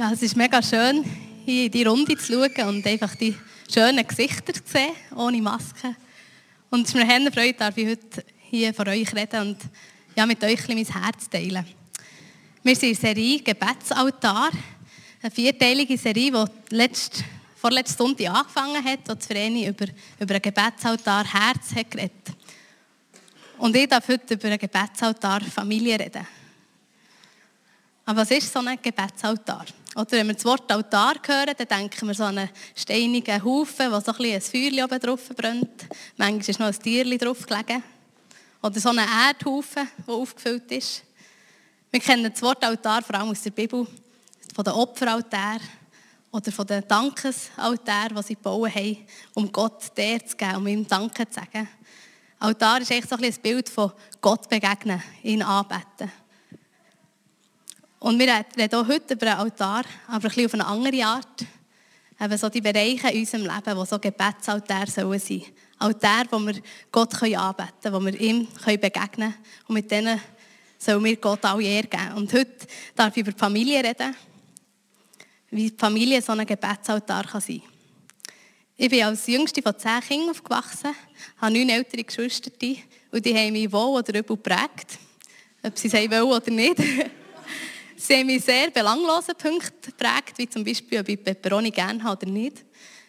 Ja, es ist mega schön, hier in die Runde zu schauen und einfach die schönen Gesichter zu sehen, ohne Maske. Und es ist mir eine Freude, darf ich heute hier vor euch reden und ja, mit euch ein mein Herz teilen. Wir sind in der Serie Gebetsaltar, eine vierteilige Serie, die letzt, vorletzte Stunde angefangen hat, wo Vreni über, über einen Gebetsaltar Herz hat geredet. Und ich darf heute über einen Gebetsaltar Familie reden. Aber was ist so ein Gebetsaltar? Oder wenn wir das Wort Altar hören, dann denken wir so an einen steinigen Haufen, wo so ein, ein Feuer oben drauf brennt. Manchmal ist noch ein Tierchen drauf gelegen. Oder so ein Erdhaufen, der aufgefüllt ist. Wir kennen das Wort Altar vor allem aus der Bibel, von den Opferaltären oder von den Dankesaltären, die sie gebaut haben, um Gott der zu geben, um ihm Danke zu sagen. Altar ist echt so ein Bild von Gott begegnen, ihn anbeten. Und wir reden auch heute über einen Altar, aber ein bisschen auf eine andere Art. Eben so die Bereiche in unserem Leben, die so Gebetsaltäre sollen sein. Altäre, wo wir Gott anbeten können, wo wir ihm begegnen können. Und mit denen sollen wir Gott alle Ehre geben. Und heute darf ich über die Familie reden, wie die Familie so ein Gebetsaltar kann sein kann. Ich bin als jüngste von zehn Kindern aufgewachsen, habe neun ältere Geschwister und die haben mich wohl oder übel geprägt, ob sie es wollen oder nicht. Sie haben mich sehr belanglose Punkte geprägt, wie zum Beispiel, ob ich Peperoni gerne habe oder nicht.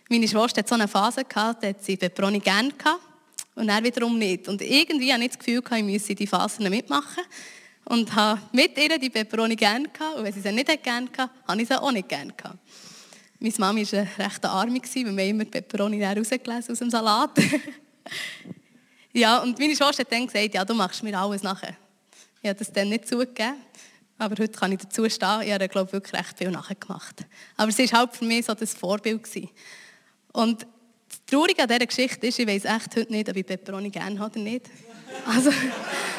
Meine Schwester hat so eine Phase gehabt, da hat sie Peperoni gerne gehabt und er wiederum nicht. Und irgendwie hatte ich das Gefühl, ich müsse die Phasen mitmachen. Und habe mit ihr die Peperoni gerne gehabt. Und wenn sie sie nicht gerne gehabt, habe ich sie auch nicht gerne gehabt. Meine Mama war eine recht arme, weil wir immer die Peperoni rausgelesen aus dem Salat. ja, und meine Schwester hat dann gesagt, ja, du machst mir alles nachher. Ich habe das dann nicht zugegeben. Aber heute kann ich dazu stehen. Ich habe, wirklich recht viel nachgemacht. Aber sie war halt für mich so das Vorbild. Gewesen. Und das Traurige an dieser Geschichte ist, ich weiß echt heute nicht, ob ich Peperoni gerne habe oder nicht. Also,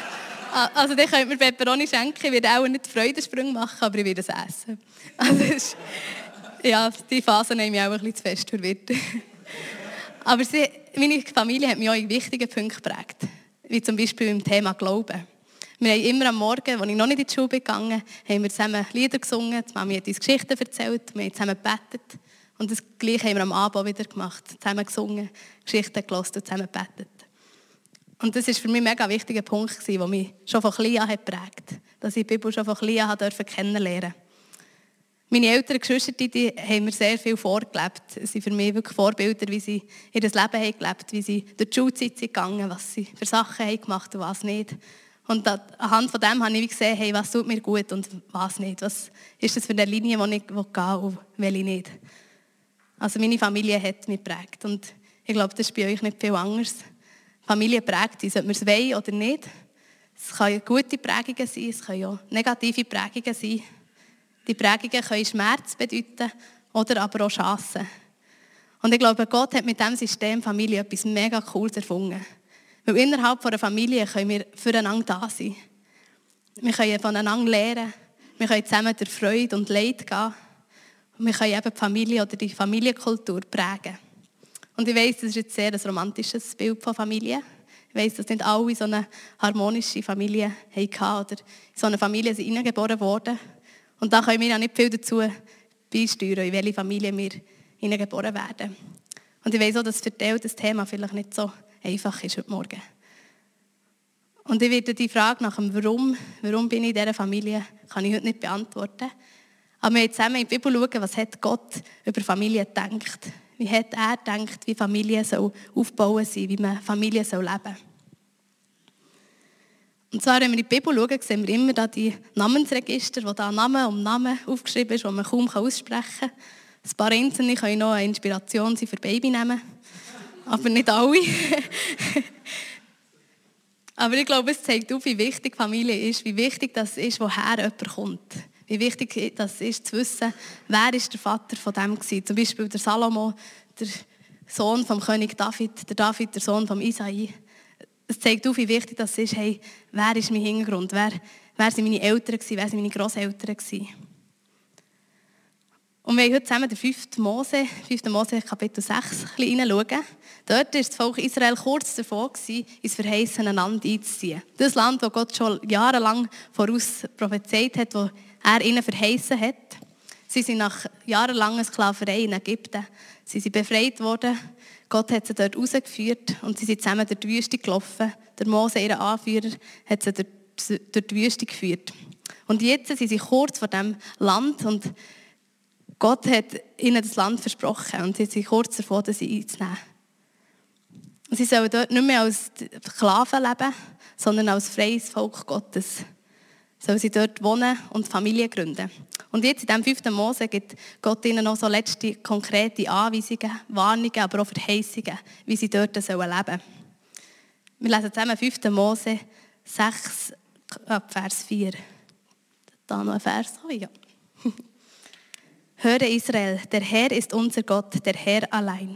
also dann könnt mir Peperoni schenken. Ich werde auch nicht Freudensprung machen, aber ich werde es essen. Also, ist, ja, die Phase nehme ich auch ein bisschen zu fest verwirrt. Aber sie, meine Familie hat mich auch in wichtigen Punkten geprägt. Wie zum Beispiel im Thema Glauben. Wir haben immer am Morgen, als ich noch nicht in die Schule gegangen bin, haben wir zusammen Lieder gesungen, die Mami hat uns Geschichten erzählt, wir haben zusammen gebetet. Und das Gleiche haben wir am Abend wieder gemacht, zusammen gesungen, Geschichten gelesen und zusammen gebetet. Und das war für mich ein mega wichtiger Punkt, der mich schon von klein an hat, dass ich die Bibel schon von klein an kennenlernen durfte. Meine älteren Geschwister die haben mir sehr viel vorgelebt. Sie sind für mich wirklich Vorbilder, wie sie ihr Leben haben gelebt haben, wie sie durch die Schulzeit sind gegangen was sie für Sachen haben gemacht und was nicht. Und anhand von dem habe ich gesehen, hey, was tut mir gut und was nicht. Was ist das für eine Linie, die ich gehe und welche nicht. Also meine Familie hat mich geprägt. Und ich glaube, das ist bei euch nicht viel anders. Familie prägt uns, ob wir es wollen oder nicht. Es können gute Prägungen sein, es können auch negative Prägungen sein. Die Prägungen können Schmerz bedeuten oder aber auch Chancen. Und ich glaube, Gott hat mit diesem System Familie etwas mega Cooles erfunden. Weil innerhalb einer Familie können wir füreinander da sein. Wir können voneinander lernen. Wir können zusammen durch Freude und Leid gehen. Und wir können eben die Familie oder die Familienkultur prägen. Und ich weiß, das ist jetzt sehr ein romantisches Bild von Familie. Ich weiß, dass nicht alle so eine harmonische Familie hatten oder in so eine Familie sind hineingeboren worden. Und da können wir ja nicht viel dazu beisteuern, in welche Familie wir hineingeboren werden. Und ich weiß auch, dass für die das Thema vielleicht nicht so einfach ist heute Morgen. Und ich werde die Frage nach dem Warum, warum bin ich in dieser Familie, kann ich heute nicht beantworten. Aber wir zusammen in die Bibel schauen, was hat Gott über Familie gedacht. Wie hat er gedacht, wie Familie soll aufbauen soll, wie man Familie soll leben. Und zwar, wenn wir in die Bibel schauen, sehen wir immer da die Namensregister, wo da Name um Name aufgeschrieben ist, die man kaum aussprechen kann. Ein paar Einzelne können noch eine Inspiration sein für Babynamen aber nicht alle. aber ich glaube, es zeigt auf, wie wichtig Familie ist, wie wichtig das ist, woher jemand kommt. Wie wichtig das ist, zu wissen, wer ist der Vater von dem war. Zum Beispiel der Salomo, der Sohn vom König David, der David, der Sohn vom Isai. Es zeigt auf, wie wichtig das ist, hey, wer ist mein Hintergrund, wer, wer sind meine Eltern wer sind meine Großeltern und wir wollen heute zusammen den 5. Mose, 5. Mose Kapitel 6 hineinschauen. Dort war das Volk Israel kurz davor, ins verheißene Land einzuziehen. Das Land, das Gott schon jahrelang voraus prophezeit hat, das er ihnen verheißen hat. Sie sind nach jahrelanger Sklaverei in Ägypten. Sie sind befreit worden. Gott hat sie dort rausgeführt und sie sind zusammen durch die Wüste gelaufen. Der Mose, ihr Anführer, hat sie durch die Wüste geführt. Und jetzt sind sie kurz vor dem Land und Gott hat ihnen das Land versprochen und sie sind kurz davor, das einzunehmen. Sie sollen dort nicht mehr als Sklaven leben, sondern als freies Volk Gottes. Sollen sie dort wohnen und Familie gründen. Und jetzt in diesem fünften Mose gibt Gott ihnen noch so letzte konkrete Anweisungen, Warnungen, aber auch Verheißungen, wie sie dort leben sollen. Wir lesen zusammen 5. Mose 6, Vers 4. Da noch ein Vers. Oh ja. Höre Israel, der Herr ist unser Gott, der Herr allein.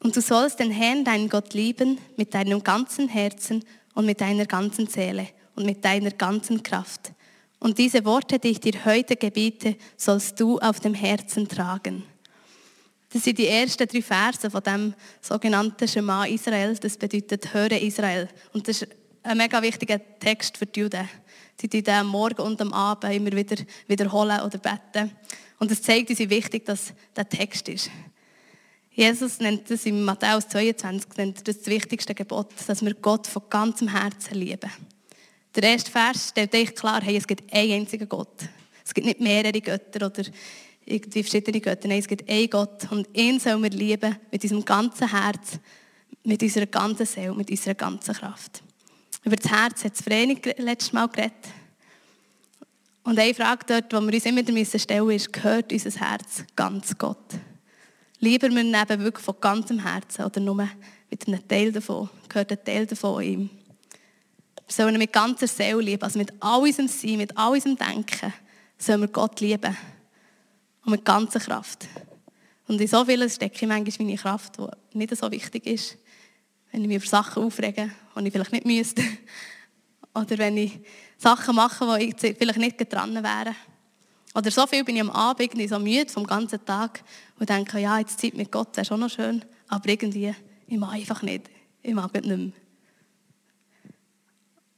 Und du sollst den Herrn, deinen Gott, lieben mit deinem ganzen Herzen und mit deiner ganzen Seele und mit deiner ganzen Kraft. Und diese Worte, die ich dir heute gebiete, sollst du auf dem Herzen tragen. Das sind die ersten drei Verse von dem sogenannten Schema Israel. Das bedeutet Höre Israel. Und das ist ein mega wichtiger Text für die Juden. Sie den am Morgen und am Abend immer wieder wiederholen oder beten. Und es zeigt uns, wie wichtig das der Text ist. Jesus nennt das in Matthäus 22 nennt das, das wichtigste Gebot, dass wir Gott von ganzem Herzen lieben. Der erste Vers stellt euch klar, hey, es gibt einen einzigen Gott. Es gibt nicht mehrere Götter oder irgendwie verschiedene Götter. Nein, es gibt einen Gott und ihn sollen wir lieben mit unserem ganzen Herz, mit unserer ganzen Seele, mit unserer ganzen Kraft. Über das Herz hat Vreni letztes Mal geredet. Und eine Frage dort, die wir uns immer wieder stellen müssen, ist, gehört unser Herz ganz Gott? Lieber wir eben wirklich von ganzem Herzen oder nur mit einem Teil davon, gehört ein Teil davon ihm. Wir sollen mit ganzer Seele lieben, also mit all unserem Sein, mit all unserem Denken, sollen wir Gott lieben. Und mit ganzer Kraft. Und in so vielen stecke ich manchmal meine Kraft, die nicht so wichtig ist. Wenn ich mich über Sachen aufrege, die ich vielleicht nicht müsste. Oder wenn ich Sachen mache, wo ich vielleicht nicht dran wäre. Oder so viel bin ich am Abend so müde vom ganzen Tag und denke, ja, jetzt Zeit mit Gott wäre schon noch schön, aber irgendwie, ich mag einfach nicht. Ich mag es nicht mehr.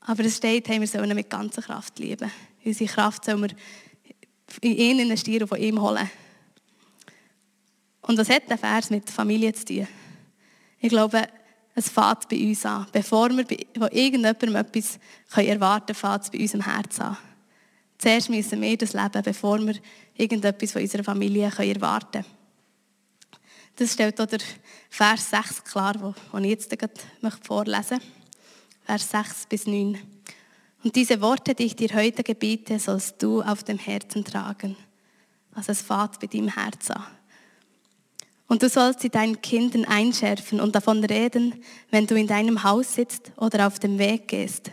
Aber es steht, hey, wir sollen ihn mit ganzer Kraft lieben. Unsere Kraft sollen wir in ihn investieren und von ihm holen. Und was hat der Vers mit Familie zu tun? Ich glaube, es fängt bei uns an. Bevor wir von irgendjemandem etwas erwarten können, fängt es bei unserem Herz an. Zuerst müssen wir das leben, bevor wir irgendetwas von unserer Familie erwarten können. Das stellt auch der Vers 6 klar, den ich jetzt vorlesen möchte. Vers 6 bis 9. Und diese Worte, die ich dir heute gebiete, sollst du auf dem Herzen tragen. Also es fährt bei deinem Herz an. Und du sollst sie deinen Kindern einschärfen und davon reden, wenn du in deinem Haus sitzt oder auf dem Weg gehst,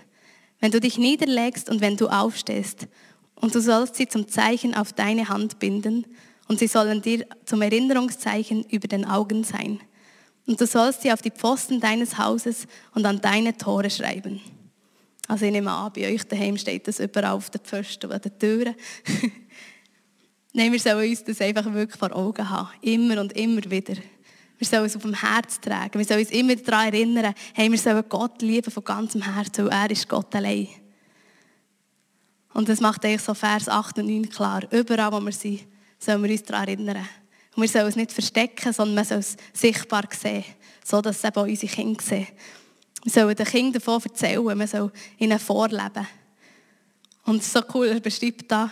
wenn du dich niederlegst und wenn du aufstehst und du sollst sie zum Zeichen auf deine Hand binden und sie sollen dir zum Erinnerungszeichen über den Augen sein. Und du sollst sie auf die Pfosten deines Hauses und an deine Tore schreiben. Also ich nehme an, bei euch daheim steht das überall auf den Pfosten an den Türen. Nein, wir sollen uns das einfach wirklich vor Augen haben. Immer und immer wieder. Wir sollen es auf dem Herz tragen. Wir sollen uns immer daran erinnern, hey, wir sollen Gott lieben von ganzem Herzen, weil er ist Gott allein. Und das macht eigentlich so Vers 8 und 9 klar. Überall, wo wir sind, sollen wir uns daran erinnern. Und wir sollen es nicht verstecken, sondern wir sollen es sichtbar sehen, so dass es eben auch unsere Kinder sehen. Wir sollen den Kindern davon erzählen, wir sollen ihnen vorleben. Und es ist so cool, er beschreibt da,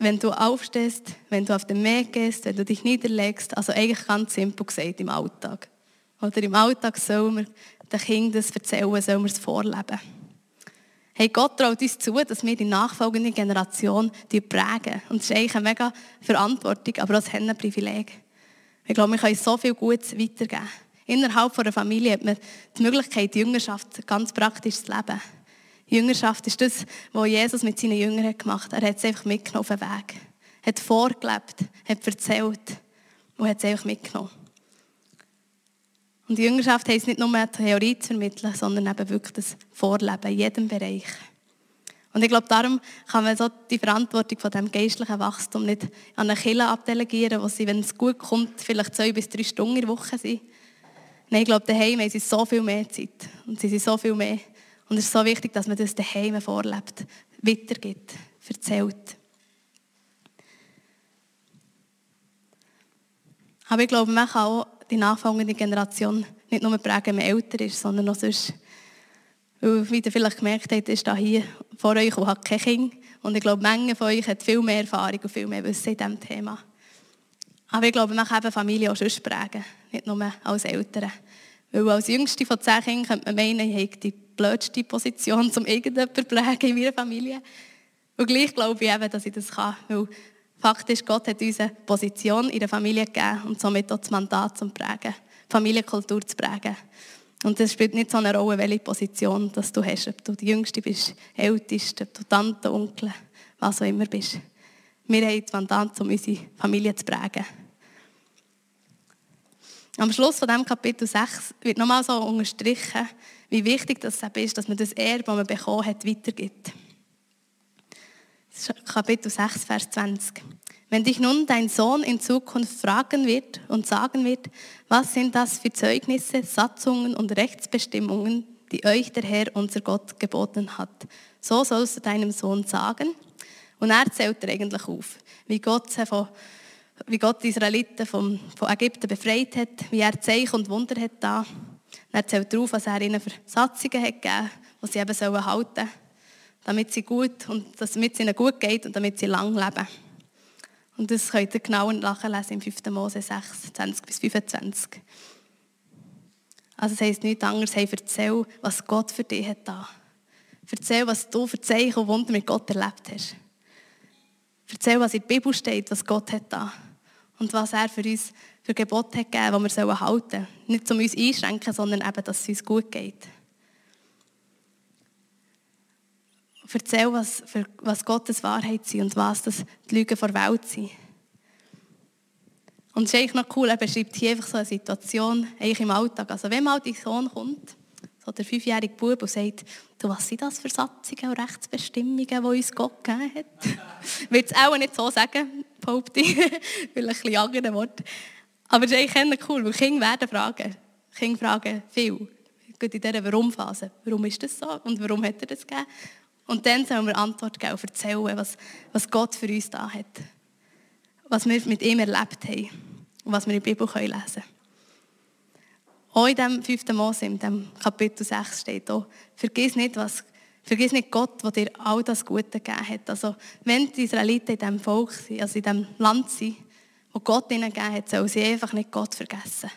wenn du aufstehst, wenn du auf den Weg gehst, wenn du dich niederlegst, also eigentlich ganz simpel gesagt im Alltag. Oder im Alltag sollen wir den Kindern das erzählen, sollen wir es vorleben. Hey, Gott traut uns zu, dass wir die nachfolgende Generation prägen. Und das ist eigentlich eine mega Verantwortung, aber auch ein Privileg. Ich glaube, wir können so viel Gutes weitergeben. Innerhalb einer Familie hat man die Möglichkeit, die Jüngerschaft ganz praktisch zu leben. Jüngerschaft ist das, was Jesus mit seinen Jüngern gemacht hat. Er hat es einfach mitgenommen auf den Weg. Er hat vorgelebt, hat erzählt und hat es einfach mitgenommen. Und die Jüngerschaft heisst nicht nur Theorie zu vermitteln, sondern eben wirklich das Vorleben in jedem Bereich. Und ich glaube, darum kann man so die Verantwortung von dem geistlichen Wachstum nicht an eine Kille abdelegieren, wo sie, wenn es gut kommt, vielleicht zwei bis drei Stunden in der Woche sind. Nein, ich glaube, daheim haben sie so viel mehr Zeit. Und sie sind so viel mehr. Und es ist so wichtig, dass man das daheim vorlebt, weitergibt, erzählt. Aber ich glaube, man kann auch die nachfolgende Generation nicht nur prägen, wenn man älter ist, sondern auch sonst. Weil, wie ihr vielleicht gemerkt habt, ist da hier vor euch und hat kein Kind. Und ich glaube, Menge von euch hat viel mehr Erfahrung und viel mehr Wissen in diesem Thema. Aber ich glaube, man kann eben Familie auch sonst prägen, nicht nur als Eltern. Weil als Jüngste von zehn Kindern könnte man meinen, ich habe die blödste Position, um irgendjemanden prägen in meiner Familie. Und gleich glaube ich eben, dass ich das kann. Weil Fakt ist, Gott hat uns eine Position in der Familie gegeben und somit auch das Mandat zum Prägen, Familienkultur zu prägen. Und es spielt nicht so eine Rolle, welche Position dass du hast, ob du die Jüngste bist, Älteste, ob du Tante, Onkel, was auch immer bist. Wir haben das Mandat, um unsere Familie zu prägen. Am Schluss von diesem Kapitel 6 wird nochmal so unterstrichen, wie wichtig das ist, dass man das Erbe, das man bekommen hat, weitergibt. Kapitel 6, Vers 20. Wenn dich nun dein Sohn in Zukunft fragen wird und sagen wird, was sind das für Zeugnisse, Satzungen und Rechtsbestimmungen, die euch der Herr, unser Gott, geboten hat, so sollst du deinem Sohn sagen. Und er zählt er eigentlich auf, wie Gott, sie von, wie Gott die Israeliten von, von Ägypten befreit hat, wie er Zeichen und Wunder hat da. Er zählt darauf, was er ihnen für Satzungen hat gegeben, die sie eben sollen halten sollen damit sie gut und damit es ihnen gut geht und damit sie lang leben. Und das könnt ihr genau nachlesen im 5. Mose 6, 20 bis 25. Also es heisst nichts anderes, hey, erzähl, was Gott für dich hat da. Erzähl, was du für Zeichen und Wunder mit Gott erlebt hast. Erzähl, was in der Bibel steht, was Gott hat da. Und was er für uns für Gebote hat gegeben, die wir halten sollen. Nicht um uns einschränken, sondern eben, dass es uns gut geht. erzähl, was, für, was Gottes Wahrheit sind und was das die Lügen der Welt sind. Und es ist eigentlich noch cool, er beschreibt hier einfach so eine Situation eigentlich im Alltag. Also wenn mal dein Sohn kommt, so der fünfjährige Bub, und sagt, du, was sind das für Satzungen und Rechtsbestimmungen, die uns Gott gegeben hat? Wird es auch nicht so sagen, behaupte ich. Vielleicht ein bisschen andere Worte. Aber es ist eigentlich cool, weil Kinder werden fragen. Kinder fragen viel. Gerade in dieser Warum-Phase. Warum ist das so und warum hat er das gegeben? Und dann sollen wir Antwort geben und erzählen, was, was Gott für uns da hat. Was wir mit ihm erlebt haben und was wir in der Bibel lesen können. Auch in dem 5. Mose, in dem Kapitel 6 steht auch, vergiss nicht, was, vergiss nicht Gott, der dir all das Gute gegeben hat. Also, wenn die Israeliten in diesem Volk sind, also in diesem Land sind, wo Gott ihnen gegeben hat, sollen sie einfach nicht Gott vergessen.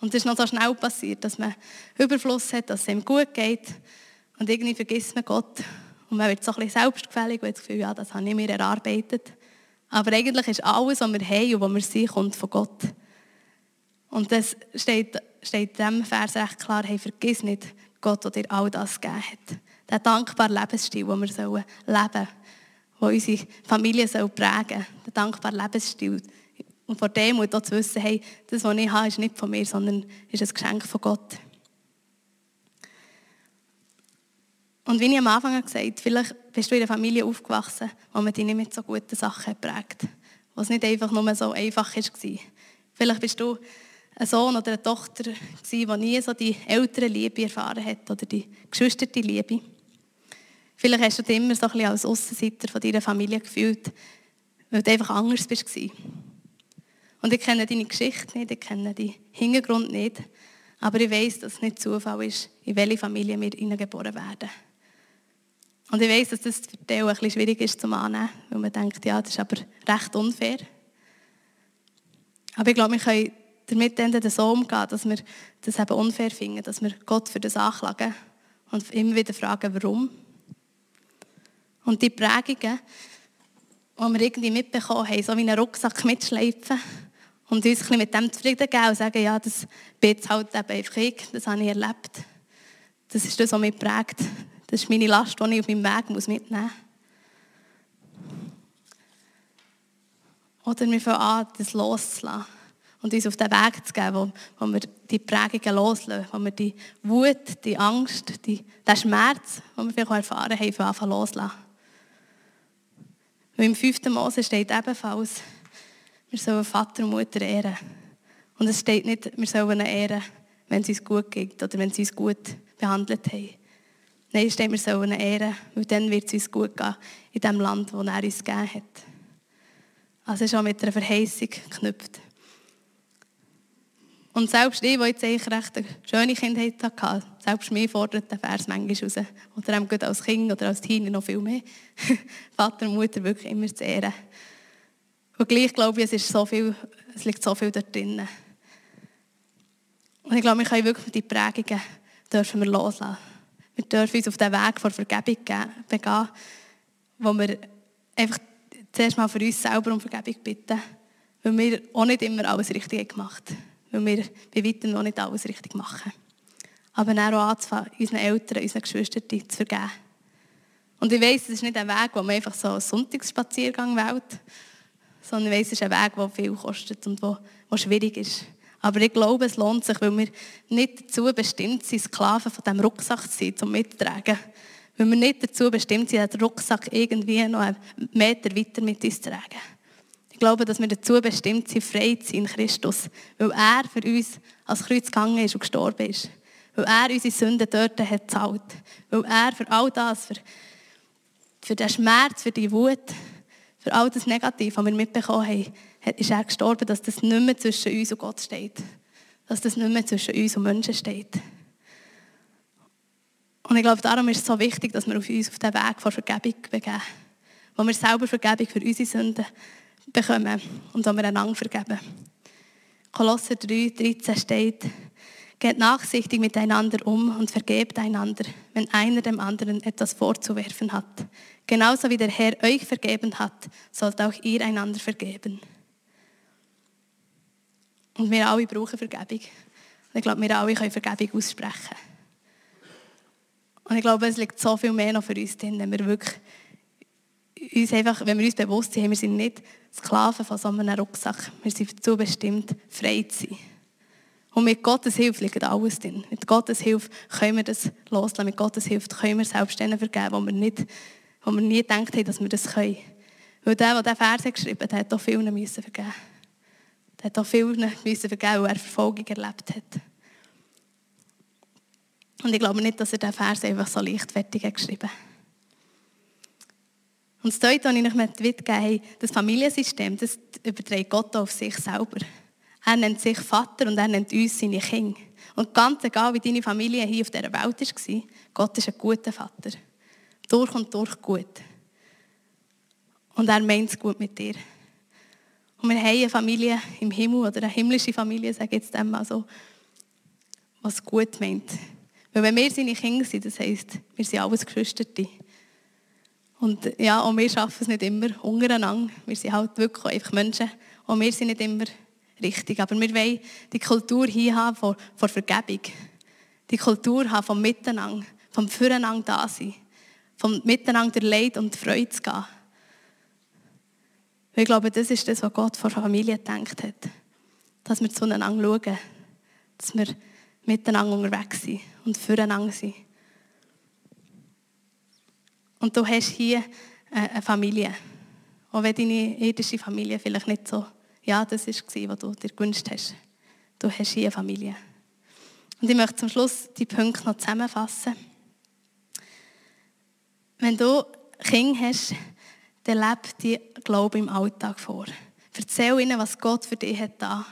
Und es ist noch so schnell passiert, dass man Überfluss hat, dass es ihm gut geht. Und irgendwie vergisst man Gott und man wird so ein bisschen selbstgefällig und hat das Gefühl, ja, das habe ich mir erarbeitet. Aber eigentlich ist alles, was wir haben und was wir sind, kommt von Gott. Und das steht, steht in diesem Vers recht klar, hey, vergiss nicht Gott, der dir all das gegeben hat. Der dankbare Lebensstil, den wir leben sollen, der unsere Familie prägen soll. Der dankbare Lebensstil. Und vor dem auch zu wissen, hey, das, was ich habe, ist nicht von mir, sondern ist ein Geschenk von Gott. Und wie ich am Anfang gesagt habe, vielleicht bist du in einer Familie aufgewachsen, wo man dich nicht mit so guten Sachen prägt. Wo es nicht einfach nur so einfach war. Vielleicht bist du ein Sohn oder eine Tochter, die nie so die ältere Liebe erfahren hat oder die geschwisterte Liebe. Vielleicht hast du dich immer so ein bisschen als Aussenseiter von deiner Familie gefühlt, weil du einfach anders warst. Und ich kenne deine Geschichte nicht, ich kenne deinen Hintergrund nicht, aber ich weiß, dass es nicht Zufall ist, in welche Familie wir geboren werden. Und ich weiß, dass das für die auch ein bisschen schwierig ist zu annehmen, weil man denkt, ja, das ist aber recht unfair. Aber ich glaube, wir können damit dann so umgehen, dass wir das eben unfair finden, dass wir Gott für das anklagen und immer wieder fragen, warum. Und die Prägungen, die wir irgendwie mitbekommen haben, so wie einen Rucksack mitschleifen und uns ein mit dem zufrieden geben und sagen, ja, das bin jetzt halt eben einfach ich, das habe ich erlebt. Das ist das, was mich prägt. Das ist meine Last, die ich auf meinem Weg mitnehmen muss. Oder wir fangen an, das loszulassen und uns auf den Weg zu geben, wo, wo wir die Prägungen loslassen, wo wir die Wut, die Angst, die, den Schmerz, den wir vielleicht erfahren haben, von Anfang loslassen. Und im 5. Mose steht ebenfalls, wir sollen Vater und Mutter ehren. Und es steht nicht, wir sollen ihn ehren, wenn es uns gut geht oder wenn sie uns gut behandelt haben. Nein, es steht, wir sollen ihn ehren, weil dann wird es uns gut gehen in dem Land, das er uns gegeben hat. Also es ist auch mit einer Verheißung geknüpft. Und selbst ich, die jetzt eigentlich recht eine schöne Kindheit hatte, selbst mir fordert der Vers manchmal raus. Oder eben als Kind oder als Teenie noch viel mehr. Vater und Mutter wirklich immer zu ehren. Und gleich glaube ich, es, ist so viel, es liegt so viel dort drin. Und ich glaube, wir können wirklich die Prägungen dürfen wir loslassen. Wir dürfen uns auf den Weg von Vergebung begeben, wo wir einfach zuerst mal für uns selber um Vergebung bitten, weil wir auch nicht immer alles richtig gemacht haben weil wir bei weitem noch nicht alles richtig machen. Aber dann auch anzufangen, unseren Eltern, unseren Geschwistern zu vergeben. Und ich weiss, es ist nicht ein Weg, wo man einfach so einen Sonntagsspaziergang wählt, sondern ich weiss, es ist ein Weg, der viel kostet und der, der schwierig ist. Aber ich glaube, es lohnt sich, weil wir nicht dazu bestimmt sind, Sklaven von diesem Rucksack zu sein, zum Mittragen. Weil wir nicht dazu bestimmt sind, den Rucksack irgendwie noch einen Meter weiter mit uns zu tragen glaube, dass wir dazu bestimmt sind, frei zu sein in Christus. Weil er für uns als Kreuz gegangen ist und gestorben ist. Weil er unsere Sünden dort hat gezahlt. Weil er für all das, für, für den Schmerz, für die Wut, für all das Negative, was wir mitbekommen haben, ist er gestorben, dass das nicht mehr zwischen uns und Gott steht. Dass das nicht mehr zwischen uns und Menschen steht. Und ich glaube, darum ist es so wichtig, dass wir auf uns auf den Weg von Vergebung begeben. Wo wir selber Vergebung für unsere Sünden bekommen und wo wir einander vergeben. Kolosser 3, 13 steht, Geht nachsichtig miteinander um und vergebt einander, wenn einer dem anderen etwas vorzuwerfen hat. Genauso wie der Herr euch vergeben hat, sollt auch ihr einander vergeben. Und wir alle brauchen Vergebung. Und ich glaube, wir alle können Vergebung aussprechen. Und ich glaube, es liegt so viel mehr noch für uns drin, wenn wir wirklich uns einfach, wenn wir uns bewusst sind, wir sind nicht Sklaven von so einem Rucksack. Wir sind dazu bestimmt, frei zu sein. Und mit Gottes Hilfe liegt alles drin. Mit Gottes Hilfe können wir das loslassen. Mit Gottes Hilfe können wir selbst denen vergeben, wo wir, nicht, wo wir nie gedacht haben, dass wir das können. Weil der, der diesen Vers geschrieben hat, hat auch vielen müssen vergeben. Der hat auch vielen müssen vergeben, weil er Verfolgung erlebt hat. Und ich glaube nicht, dass er diesen Vers einfach so leichtfertig geschrieben hat. Und das Zweite, was ich euch mitgegeben habe, das Familiensystem, das überträgt Gott auf sich selber. Er nennt sich Vater und er nennt uns seine Kinder. Und ganz egal, wie deine Familie hier auf dieser Welt war, Gott ist ein guter Vater. Durch und durch gut. Und er meint es gut mit dir. Und wir haben eine Familie im Himmel, oder eine himmlische Familie, sage ich jetzt einmal so, was gut meint. Weil wenn wir seine Kinder sind, das heisst, wir sind alles Geschwisterte. Und ja, auch wir schaffen es nicht immer untereinander. Wir sind halt wirklich einfach Menschen. Und wir sind nicht immer richtig. Aber wir wollen die Kultur hier haben von, von Vergebung. Die Kultur haben vom Miteinander, vom Füreinander da sein. Vom Miteinander Leid und Freude zu gehen. Ich glaube, das ist das, was Gott vor Familie gedacht hat. Dass wir zueinander schauen. Dass wir miteinander unterwegs sind und füreinander sind. Und du hast hier äh, eine Familie. Auch wenn deine irdische Familie vielleicht nicht so, ja, das war, was du dir gewünscht hast. Du hast hier eine Familie. Und ich möchte zum Schluss die Punkte noch zusammenfassen. Wenn du Kinder hast, dann lebe die Glaube im Alltag vor. Erzähl ihnen, was Gott für dich hat.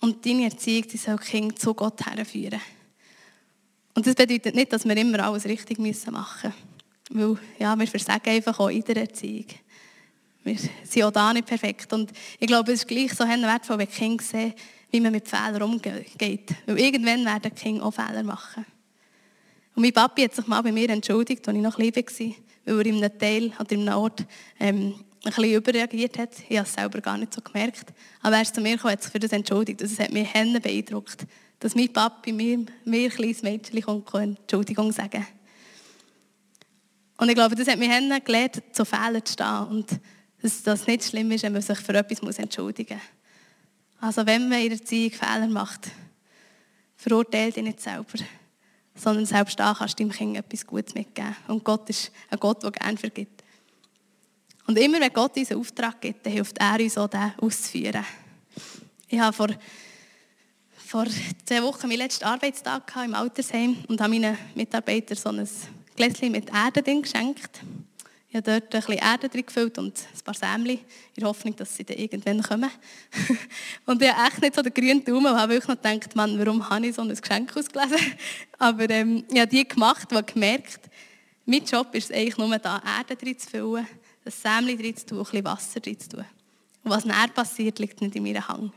Und deine Erziehung, die soll Kinder zu Gott herführen. Und das bedeutet nicht, dass wir immer alles richtig machen müssen. Weil ja, wir versagen einfach auch in der Erziehung. Wir sind auch da nicht perfekt. Und ich glaube, es ist gleich so wertvoll, wenn Kinder sehen, wie man mit Fehlern umgeht. Weil irgendwann werden Kinder auch Fehler machen. Und mein Papi hat sich mal bei mir entschuldigt, als ich noch klein war, weil er in einem Teil oder in einem Ort ähm, ein bisschen überreagiert hat. Ich habe es selber gar nicht so gemerkt. Aber er ist zu mir gekommen, hat sich für das entschuldigt. Das hat mich beeindruckt, dass mein Papi mir, mir ein kleines Mädchen Entschuldigung sagen konnte. Und ich glaube, das hat mich gelernt, zu Fehlern zu stehen. Und dass das nicht schlimm ist, wenn man sich für etwas entschuldigen muss. Also wenn man in der Erziehung Fehler macht, verurteilt dich nicht selber, sondern selbst da kannst du deinem Kind etwas Gutes mitgeben. Und Gott ist ein Gott, der gerne vergibt. Und immer wenn Gott uns einen Auftrag gibt, dann hilft er uns auch, den auszuführen. Ich habe vor, vor zwei Wochen meinen letzten Arbeitstag im Altersheim und habe meinen Mitarbeitern so ein Gläschen mit Erde drin geschenkt. Ich habe dort ein bisschen Erde drin gefüllt und ein paar Sämli, in der Hoffnung, dass sie dann irgendwann kommen. und ich habe echt nicht so den grünen Daumen und habe wirklich noch gedacht, Mann, warum habe ich so ein Geschenk ausgelesen? Aber ähm, ich habe die gemacht und gemerkt, mein Job ist es eigentlich nur da, Erde drin zu füllen, das Sämli drin zu tun, ein bisschen Wasser drin zu tun. Und was näher passiert, liegt nicht in meinem Hang.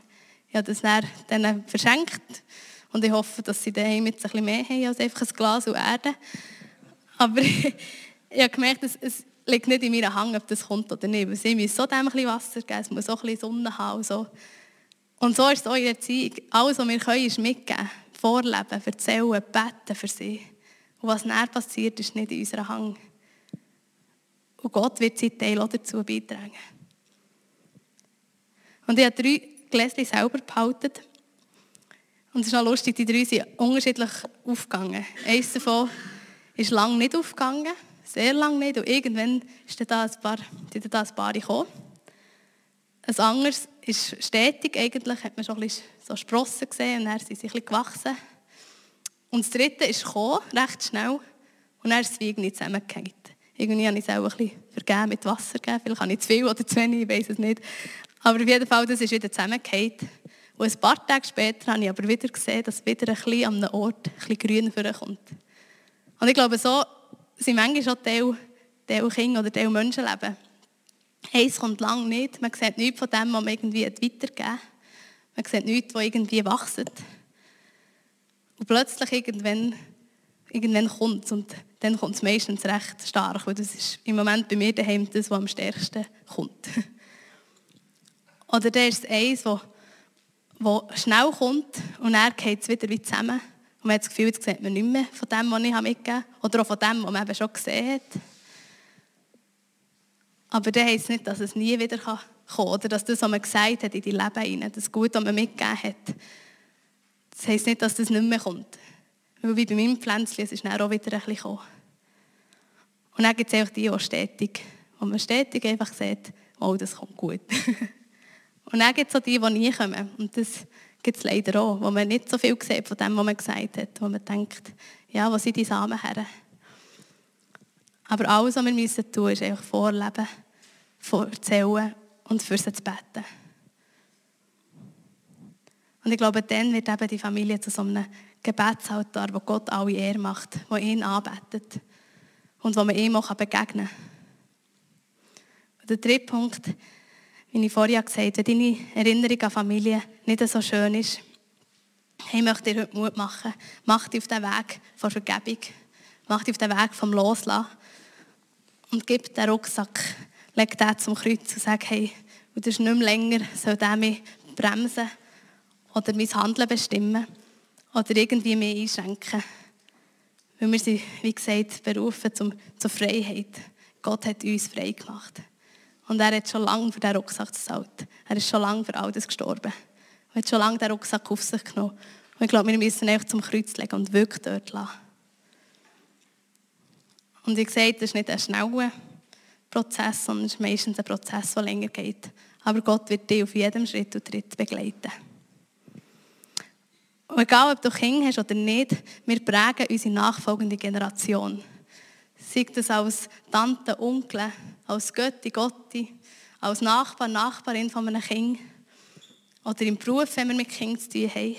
Ich habe das dann verschenkt und ich hoffe, dass sie daheim jetzt ein bisschen mehr haben als einfach ein Glas und Erde. Aber ich, habe gemerkt, es, es liegt nicht in meiner Hang, ob das kommt oder nicht. Sie müssen so dem ein Wasser geben, es muss auch ein Sonne haben. Und so, und so ist es auch in der Erziehung. Alles, was wir können, ist mitgeben. Vorleben, erzählen, beten für sie. Und was näher passiert, ist nicht in unserer Hang. Und Gott wird seinen Teil auch dazu beitragen. Und ich habe drei Gläschen selber behalten. Und es ist noch lustig, die drei sind unterschiedlich aufgegangen. Eines davon ist lange nicht aufgegangen, sehr lange nicht. Und irgendwann ist da ein paar, sind da ein paar gekommen. Ein anderes ist stetig, eigentlich hat man schon ein bisschen so Sprossen gesehen und dann sind sie ein gewachsen. Und das dritte ist gekommen, recht schnell, und dann ist es irgendwie zusammengehängt. Irgendwie habe ich es auch ein bisschen mit Wasser gegeben. Vielleicht habe ich zu viel oder zu wenig, ich weiß es nicht. Aber auf jeden Fall, das ist wieder zusammengehängt. Und ein paar Tage später habe ich aber wieder gesehen, dass wieder ein bisschen an einem Ort ein bisschen grün vorkommt. Und ich glaube, so sind manchmal schon Teil, Teil Kinder oder Teil Menschenleben. Eins kommt lang nicht. Man sieht nichts von dem, was man irgendwie weitergeben Man sieht nichts, was irgendwie wächst. Und plötzlich irgendwann, irgendwann kommt es. Und dann kommt es meistens recht stark. Weil das ist im Moment bei mir daheim das, was am stärksten kommt. Oder der ist eins, das das schnell kommt und dann geht es wieder wie zusammen. Und man hat das Gefühl, jetzt sieht man nicht mehr von dem, was ich mitgegeben habe. Oder auch von dem, was man eben schon gesehen hat. Aber das heisst nicht, dass es nie wieder kommen kann. Oder dass das, was man gesagt hat in die Leben hinein, das Gute, was man mitgegeben hat, das heisst nicht, dass das nicht mehr kommt. Weil wie bei meinem Pflänzchen, es ist dann auch wieder ein bisschen gekommen. Und dann gibt es auch die, die stetig, wo man stetig einfach sieht, oh, das kommt gut. Und dann gibt es auch die, die nie kommen. Und das gibt es leider auch, wo man nicht so viel sieht von dem, was man gesagt hat. Wo man denkt, ja, wo sind die Samen her? Aber alles, was wir müssen tun ist einfach vorleben, erzählen und für sie zu beten. Und ich glaube, dann wird eben die Familie zu so einem Gebetsaltar, wo Gott alle Ehre macht, wo ihn anbetet und wo man ihm auch begegnen kann. Und der dritte Punkt wie ich vorher gesagt habe, deine Erinnerung an Familie nicht so schön ist, ich möchte dir heute Mut machen. Mach dich auf den Weg von Vergebung. Mach dich auf den Weg vom Loslassen. Und gib den Rucksack, leg den zum Kreuz und sag, hey, das ist nicht mehr länger, soll der mich bremsen oder mein Handeln bestimmen oder irgendwie mehr einschränken. Weil wir sind, wie gesagt, berufen zum, zur Freiheit. Gott hat uns frei gemacht. Und er hat schon lange für diesen Rucksack gezahlt. Er ist schon lange für all das gestorben. Er hat schon lange den Rucksack auf sich genommen. Und ich glaube, wir müssen ihn zum Kreuz legen und wirklich dort lassen. Und wie gesagt, das ist nicht ein schneller Prozess, sondern es ist meistens ein Prozess, der länger geht. Aber Gott wird dich auf jedem Schritt und Tritt begleiten. Und egal, ob du Kinder hast oder nicht, wir prägen unsere nachfolgende Generation. Sei das als Tante, Onkel, als Götti, Gotti, als Nachbar, Nachbarin von einem Kind oder im Beruf, wenn wir mit Kindern zu tun haben.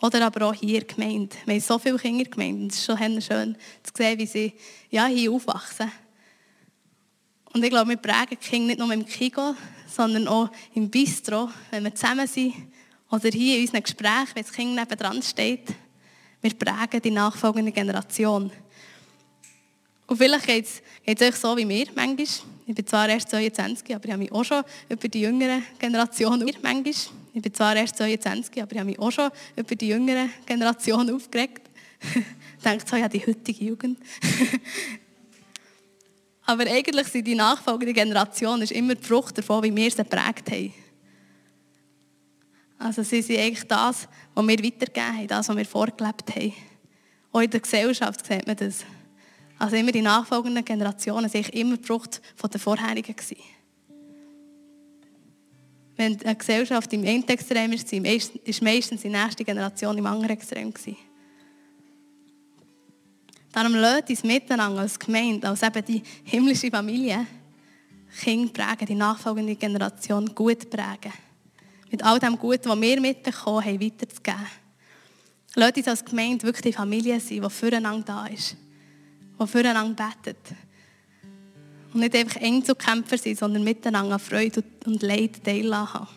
Oder aber auch hier gemeint. Wir haben so viele Kinder gemeint. Es ist schon schön zu sehen, wie sie ja, hier aufwachsen. Und ich glaube, wir prägen die Kinder nicht nur im Kigo, sondern auch im Bistro, wenn wir zusammen sind. Oder hier in unseren Gesprächen, wenn das Kind nebenan steht. Wir prägen die nachfolgende Generation. Und vielleicht geht es euch so wie mir manchmal. Ich bin zwar erst 22, aber ich habe mich auch schon über die jüngere Generation manchmal. Ich bin zwar erst 22, aber ich habe mich auch schon über die jüngere Generation aufgeregt. ich denke so, ja, die heutige Jugend. aber eigentlich sind die nachfolgende Generation ist immer die Frucht davon, wie wir sie geprägt haben. Also sie sind eigentlich das, was wir weitergegeben haben, das, was wir vorgelebt haben. Auch in der Gesellschaft sieht man das. Also immer die nachfolgenden Generationen sind immer Frucht von der vorherigen gewesen. Wenn eine Gesellschaft im einen Extrem ist, ist meistens die nächste Generation im anderen Extrem gewesen. Darum lasst uns miteinander als Gemeinde, als eben die himmlische Familie, Kinder prägen, die nachfolgende Generation gut prägen. Mit all dem Guten, was wir mitbekommen haben, weiterzugeben. Lasst uns als Gemeinde wirklich die Familie sein, die füreinander da ist, die füreinander betet. Und nicht einfach Einzelkämpfer sein, sondern miteinander Freude und Leid teilhaben.